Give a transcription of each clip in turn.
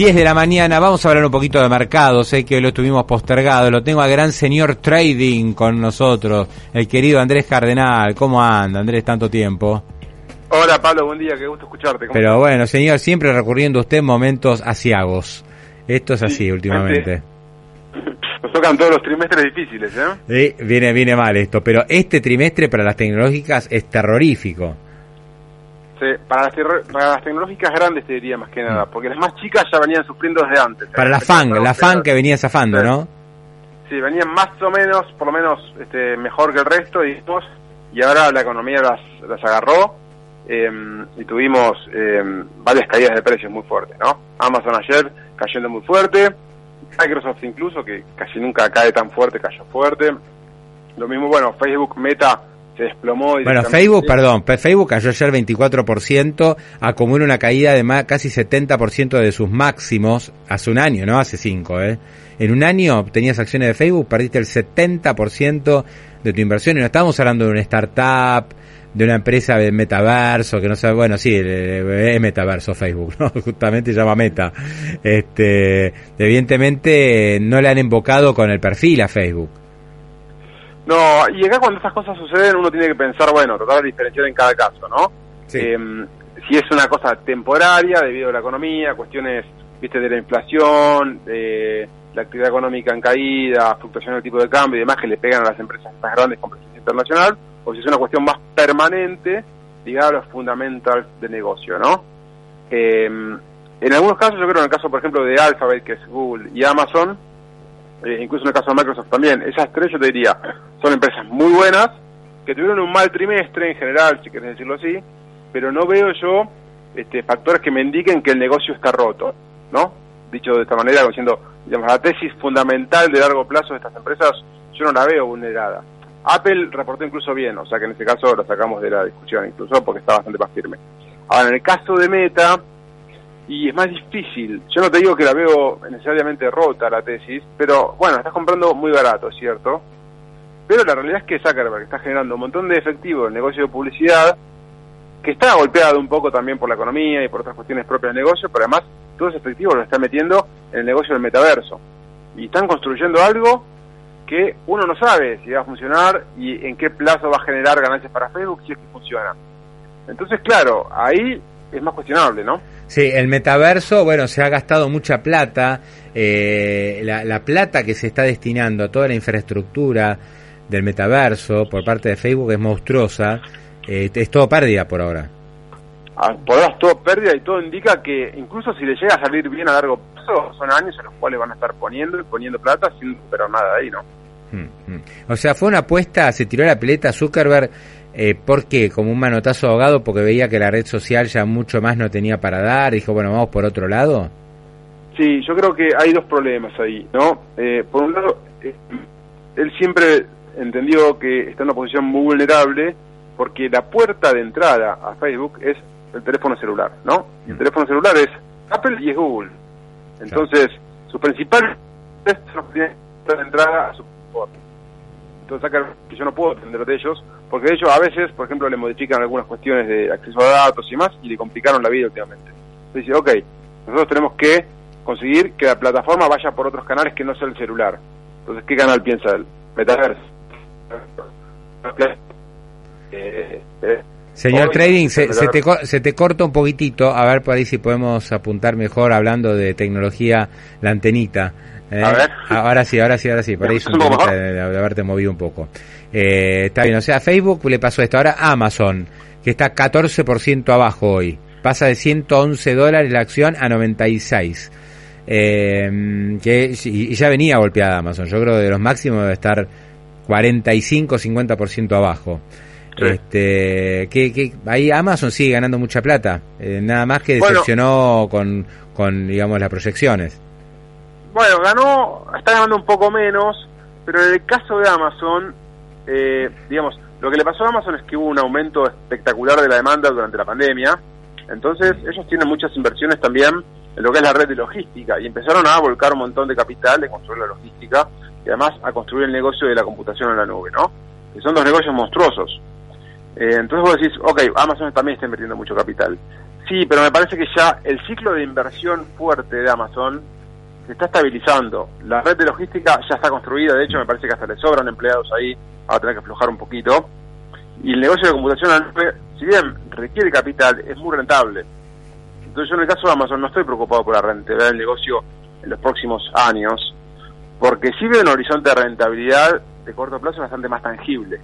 10 de la mañana, vamos a hablar un poquito de mercado, sé que hoy lo estuvimos postergado, lo tengo a gran señor trading con nosotros, el querido Andrés Cardenal, ¿cómo anda Andrés tanto tiempo? Hola Pablo, buen día, qué gusto escucharte. Pero bueno, señor, siempre recurriendo a usted en momentos asiagos, esto es así últimamente. Nos tocan todos los trimestres difíciles, ¿eh? Sí, viene, viene mal esto, pero este trimestre para las tecnológicas es terrorífico para las, para las tecnológicas grandes te diría más que nada, porque las más chicas ya venían sufriendo desde antes. Para la FAN, la FAN que venía zafando, ¿no? Sí, venían más o menos, por lo menos este, mejor que el resto, y ahora la economía las, las agarró em, y tuvimos em, varias caídas de precios muy fuertes, ¿no? Amazon ayer cayendo muy fuerte, Microsoft incluso, que casi nunca cae tan fuerte, cayó fuerte. Lo mismo, bueno, Facebook, Meta se desplomó. Bueno, Facebook, perdón, Facebook cayó ayer 24%, acumula una caída de más, casi 70% de sus máximos hace un año, no hace cinco, ¿eh? En un año tenías acciones de Facebook, perdiste el 70% de tu inversión y no estamos hablando de una startup, de una empresa de metaverso, que no sabe, bueno, sí, es metaverso Facebook, ¿no? Justamente se llama Meta. Este, evidentemente no le han invocado con el perfil a Facebook. No, y acá cuando estas cosas suceden uno tiene que pensar, bueno, tratar de diferenciar en cada caso, ¿no? Em, si es una cosa temporaria debido a la economía, cuestiones, viste, de la inflación, de la actividad económica en caída, fluctuación del tipo de cambio y demás que le pegan a las empresas más grandes con presencia internacional, o si es una cuestión más permanente ligada a los fundamentals de negocio, ¿no? Em, en algunos casos, yo creo en el caso, por ejemplo, de Alphabet, que es Google, y Amazon, eh, incluso en el caso de Microsoft también, esas tres yo te diría, son empresas muy buenas, que tuvieron un mal trimestre en general, si quieres decirlo así, pero no veo yo este, factores que me indiquen que el negocio está roto, ¿no? Dicho de esta manera, diciendo, digamos, la tesis fundamental de largo plazo de estas empresas, yo no la veo vulnerada. Apple reportó incluso bien, o sea que en este caso lo sacamos de la discusión incluso porque está bastante más firme. Ahora, en el caso de Meta, y es más difícil. Yo no te digo que la veo necesariamente rota la tesis, pero bueno, estás comprando muy barato, ¿cierto? Pero la realidad es que Zuckerberg está generando un montón de efectivo en el negocio de publicidad, que está golpeado un poco también por la economía y por otras cuestiones propias del negocio, pero además todo ese efectivo lo está metiendo en el negocio del metaverso. Y están construyendo algo que uno no sabe si va a funcionar y en qué plazo va a generar ganancias para Facebook si es que funciona. Entonces, claro, ahí es más cuestionable, ¿no? Sí, el metaverso, bueno, se ha gastado mucha plata, eh, la, plata que se está destinando a toda la infraestructura del metaverso por parte de Facebook es monstruosa, eh, es todo pérdida por ahora. Ah, por ahora es todo pérdida y todo indica que incluso si le llega a salir bien a largo plazo, son años en los cuales van a estar poniendo y poniendo plata sin pero nada de ahí, ¿no? Mm, mm. O sea, fue una apuesta, se tiró la pileta Zuckerberg eh, ¿Por qué? Como un manotazo ahogado porque veía que la red social ya mucho más no tenía para dar. Dijo, bueno, vamos por otro lado. Sí, yo creo que hay dos problemas ahí, ¿no? Eh, por un lado, eh, él siempre entendió que está en una posición muy vulnerable porque la puerta de entrada a Facebook es el teléfono celular, ¿no? Y el mm. teléfono celular es Apple y es Google. Entonces, su principal la entrada a su entonces que yo no puedo depender de ellos, porque de hecho a veces, por ejemplo, le modifican algunas cuestiones de acceso a datos y más, y le complicaron la vida últimamente. Dice, ok, nosotros tenemos que conseguir que la plataforma vaya por otros canales que no sea el celular. Entonces, ¿qué canal piensa él? Metaverse. Eh, eh, Señor Trading, se, se, te, se te corta un poquitito, a ver por ahí si podemos apuntar mejor hablando de tecnología, la antenita. ¿eh? Ahora sí, ahora sí, ahora sí, por ahí es un de, de, haberte movido un poco. Eh, está bien, o sea, Facebook le pasó esto. Ahora Amazon, que está 14% abajo hoy, pasa de 111 dólares la acción a 96. Eh, que, y, ya venía golpeada Amazon, yo creo que de los máximos debe estar 45-50% abajo. Este, que, ahí Amazon sigue ganando mucha plata, eh, nada más que decepcionó con, con, digamos, las proyecciones. Bueno, ganó, está ganando un poco menos, pero en el caso de Amazon, eh, digamos, lo que le pasó a Amazon es que hubo un aumento espectacular de la demanda durante la pandemia, entonces ellos tienen muchas inversiones también en lo que es la red de logística y empezaron a volcar un montón de capital de construir la logística y además a construir el negocio de la computación en la nube, ¿no? Que son dos negocios monstruosos. Eh, entonces vos decís, ok, Amazon también está invirtiendo mucho capital. Sí, pero me parece que ya el ciclo de inversión fuerte de Amazon se está estabilizando. La red de logística ya está construida, de hecho me parece que hasta le sobran empleados ahí, va a tener que aflojar un poquito. Y el negocio de computación, si bien requiere capital, es muy rentable. Entonces yo en el caso de Amazon no estoy preocupado por la rentabilidad del negocio en los próximos años, porque sí veo un horizonte de rentabilidad de corto plazo bastante más tangible.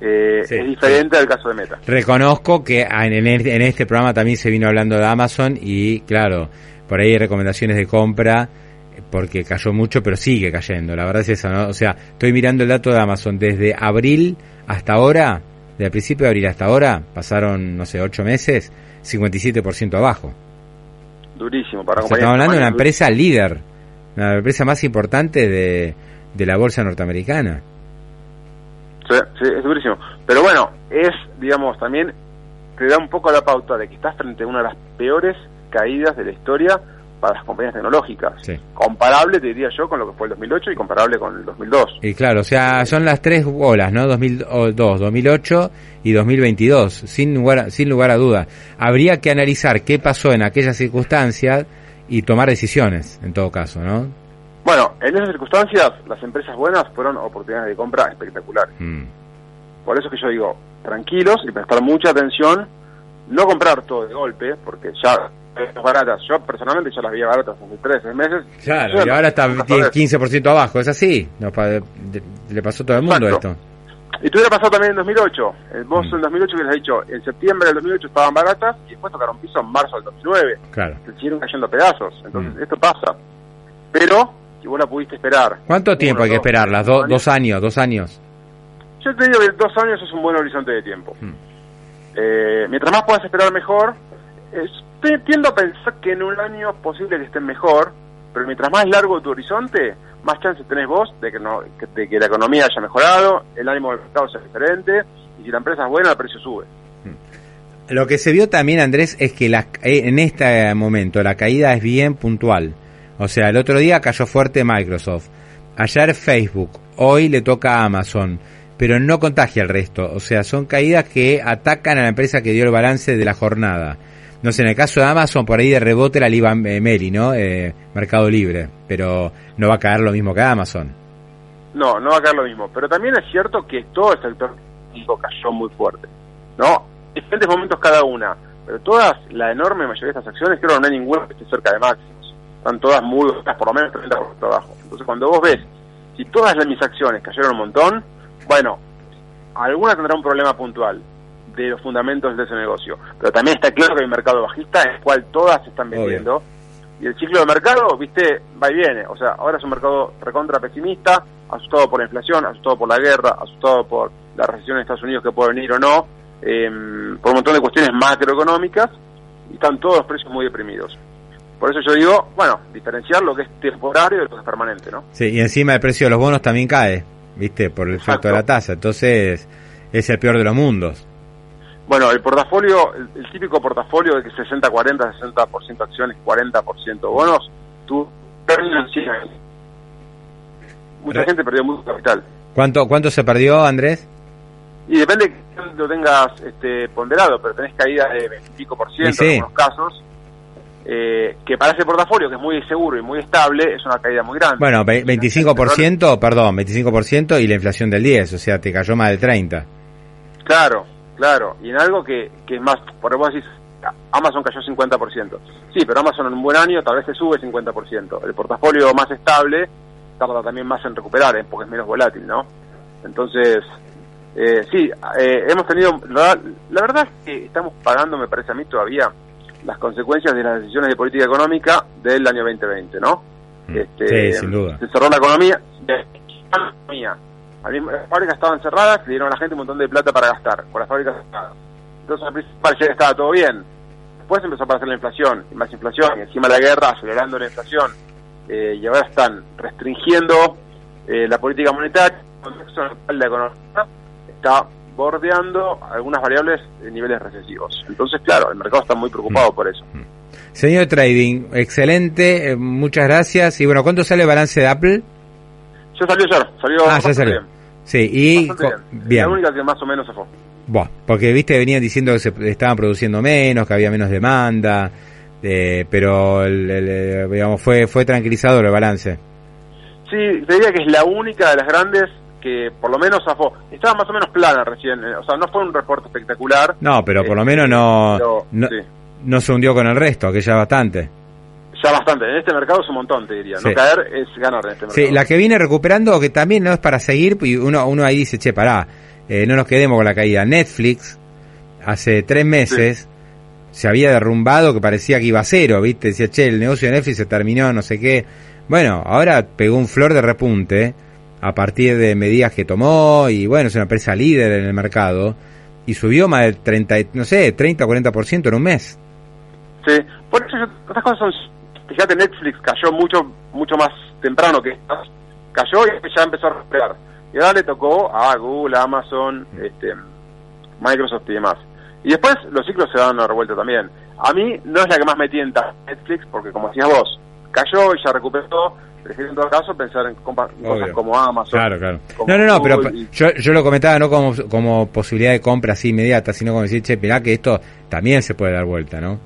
Eh, es diferente al caso de Meta. Reconozco que en, en este programa también se vino hablando de Amazon y claro, por ahí hay recomendaciones de compra porque cayó mucho, pero sigue cayendo. La verdad es esa, ¿no? O sea, estoy mirando el dato de Amazon desde abril hasta ahora, desde principio de abril hasta ahora, pasaron, no sé, ocho meses, 57% abajo. Durísimo para Estamos hablando de una empresa líder, una empresa más importante de, de la bolsa norteamericana. Sí, es durísimo. Pero bueno, es, digamos, también te da un poco la pauta de que estás frente a una de las peores caídas de la historia para las compañías tecnológicas. Comparable, te diría yo, con lo que fue el 2008 y comparable con el 2002. Y claro, o sea, son las tres olas, ¿no? 2002, 2008 y 2022, sin lugar, sin lugar a duda. Habría que analizar qué pasó en aquellas circunstancias y tomar decisiones, en todo caso, ¿no? En esas circunstancias, las empresas buenas fueron oportunidades de compra espectaculares. Mm. Por eso es que yo digo, tranquilos y prestar mucha atención, no comprar todo de golpe, porque ya baratas. Yo personalmente ya las vi baratas hace tres meses. Claro, y ahora está 15% abajo, es así. le pasó a todo el mundo esto. Y te hubiera pasado también en 2008. Vos mm. en 2008 hubieras dicho, en septiembre del 2008 estaban baratas y después tocaron piso en marzo del 2009. Claro. Se siguieron cayendo pedazos. Entonces, mm. esto pasa. Pero, si vos la pudiste esperar. ¿Cuánto tiempo hay que esperarla? dos años, dos años. Yo te digo que dos años es un buen horizonte de tiempo. Mm. Eh, mientras más puedas esperar mejor, es, tiendo a pensar que en un año es posible que estén mejor, pero mientras más largo tu horizonte, más chances tenés vos de que, no, de que la economía haya mejorado, el ánimo del mercado sea diferente, y si la empresa es buena, el precio sube. Hmm. Lo que se vio también, Andrés, es que la, eh, en este momento la caída es bien puntual. O sea, el otro día cayó fuerte Microsoft, ayer Facebook, hoy le toca a Amazon, pero no contagia al resto. O sea, son caídas que atacan a la empresa que dio el balance de la jornada no sé, en el caso de Amazon, por ahí de rebote la Liba eh, Meli, ¿no? Eh, Mercado Libre, pero no va a caer lo mismo que Amazon. No, no va a caer lo mismo, pero también es cierto que todo el sector cayó muy fuerte, ¿no? Diferentes momentos cada una, pero todas, la enorme mayoría de estas acciones, creo que no hay ninguna que esté cerca de máximos. Están todas muy bajas, por lo menos 30% abajo. Entonces, cuando vos ves, si todas mis acciones cayeron un montón, bueno, alguna tendrá un problema puntual, de los fundamentos de ese negocio. Pero también está claro que hay un mercado bajista en el cual todas se están vendiendo. Y el ciclo de mercado, viste, va y viene. O sea, ahora es un mercado recontra pesimista, asustado por la inflación, asustado por la guerra, asustado por la recesión en Estados Unidos que puede venir o no, em, por un montón de cuestiones macroeconómicas, y están todos los precios muy deprimidos. Por eso yo digo, bueno, diferenciar lo que es temporario de lo que es permanente, ¿no? Sí, y encima el precio de los bonos también cae, ¿viste? Por el efecto de la tasa. Entonces, es el peor de los mundos. Bueno, el portafolio, el, típico portafolio de que 60-40, 60%, acciones, 40% bonos, tú Mucha gente perdió mucho capital. ¿Cuánto, ¿Cuánto se perdió, Andrés? Y depende de que lo tengas este, ponderado, pero tenés caída de 25 por ciento en algunos casos. Eh, que para ese portafolio, que es muy seguro y muy estable, es una caída muy grande. Bueno, 25%, perdón, 25% y la inflación del 10, o sea, te cayó más de 30. Claro, Claro, y en algo que, que es más, por vos decís, Amazon cayó 50%. Sí, pero Amazon en un buen año tal vez se sube 50%. El portafolio más estable tarda también más en recuperar, ¿eh? porque es menos volátil, ¿no? Entonces, eh, sí, eh, hemos tenido, la, verdad es que estamos pagando, me parece a mí todavía, las consecuencias de las decisiones de política económica del año 2020, ¿no? Mm. Este, sí, sin duda. Se cerró la economía, la economía Las fábricas estaban cerradas, le dieron a la gente un montón de plata para gastar, con las fábricas cerradas. Entonces al principio que estaba todo bien. Después empezó a aparecer la inflación, y más inflación, y encima la guerra acelerando la inflación. Eh, y ahora están restringiendo eh, la política monetaria, la economía está bordeando algunas variables en niveles recesivos. Entonces, claro, el mercado está muy preocupado mm. por eso. Mm. Señor Trading, excelente, eh, muchas gracias. Y bueno, ¿cuánto sale el balance de Apple? Ya salió ayer, salió ah, ya salió. Sí, y bien. La única que más o menos se fue. Bueno, porque viste, venían diciendo que se estaban produciendo menos, que había menos demanda, eh, pero el, digamos, fue, fue tranquilizador el balance. Sí, te diría que es la única de las grandes que por lo menos zafó. Estaba más o menos plana recién, eh, o sea, no fue un reporte espectacular. No, pero por lo menos no, no, se hundió con el resto, que ya bastante. Ya bastante, en este mercado es un montón, te diría. No caer es ganar en este mercado. Sí, la que viene recuperando, que también no es para seguir, y uno, uno ahí dice, che, pará, eh, no nos quedemos con la caída. Netflix, hace tres meses, se había derrumbado que parecía que iba a cero, ¿viste? Decía, che, el negocio de Netflix se terminó, no sé qué. Bueno, ahora pegó un flor de repunte a partir de medidas que tomó y bueno, es una empresa líder en el mercado y subió más del 30, no sé, 30 o 40% en un mes. Sí, por eso estas cosas son, fíjate, Netflix cayó mucho mucho más temprano que cayó y ya empezó a recuperar. Y ahora le tocó a Google, Amazon, este, Microsoft y demás. Y después los ciclos se dan una revuelta también. A mí no es la que más me tienta Netflix, porque como decías vos, cayó y ya recuperó, prefiero en todo caso pensar en cosas como Amazon. Claro, claro. No, no, no, pero yo, yo lo comentaba no como, como posibilidad de compra así inmediata, sino como decir, che, mirá que esto también se puede dar vuelta, ¿no?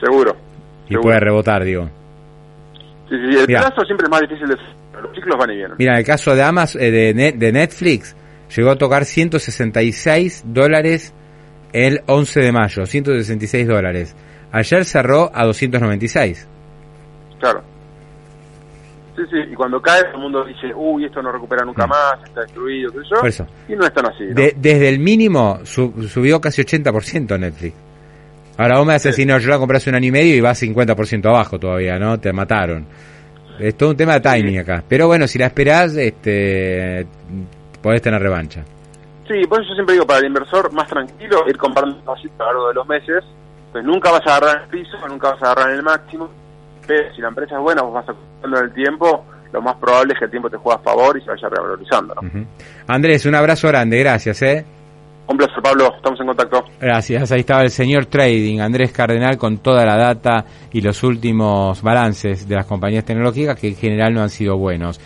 Seguro. Y puede rebotar, digo. Sí, sí, el plazo siempre es más difícil de... Los ciclos van y vienen. Mira, el caso de Amazon, eh, de, de Netflix, llegó a tocar 166 dólares el 11 de mayo, 166 dólares. Ayer cerró a 296. Claro. Sí, sí, y cuando cae el mundo dice, uy, esto no recupera nunca mm. más, está destruido, qué sé yo. Y no es tan así. desde el mínimo subió casi 80% Netflix. Ahora vos me haces decir, no, yo la compré hace un año y medio y va 50% abajo todavía, ¿no? Te mataron. Es todo un tema de timing acá. Pero bueno, si la esperás, este, podés tener revancha. Sí, por eso yo siempre digo, para el inversor más tranquilo, ir comprando así a lo largo de los meses. Pues nunca vas a agarrar el piso, nunca vas a agarrar en el máximo si la empresa es buena, vos vas acumulando en el tiempo, lo más probable es que el tiempo te juegue a favor y se vaya revalorizando. Andrés, un abrazo grande, gracias. ¿eh? Un placer, Pablo, estamos en contacto. Gracias, ahí estaba el señor Trading, Andrés Cardenal, con toda la data y los últimos balances de las compañías tecnológicas que en general no han sido buenos.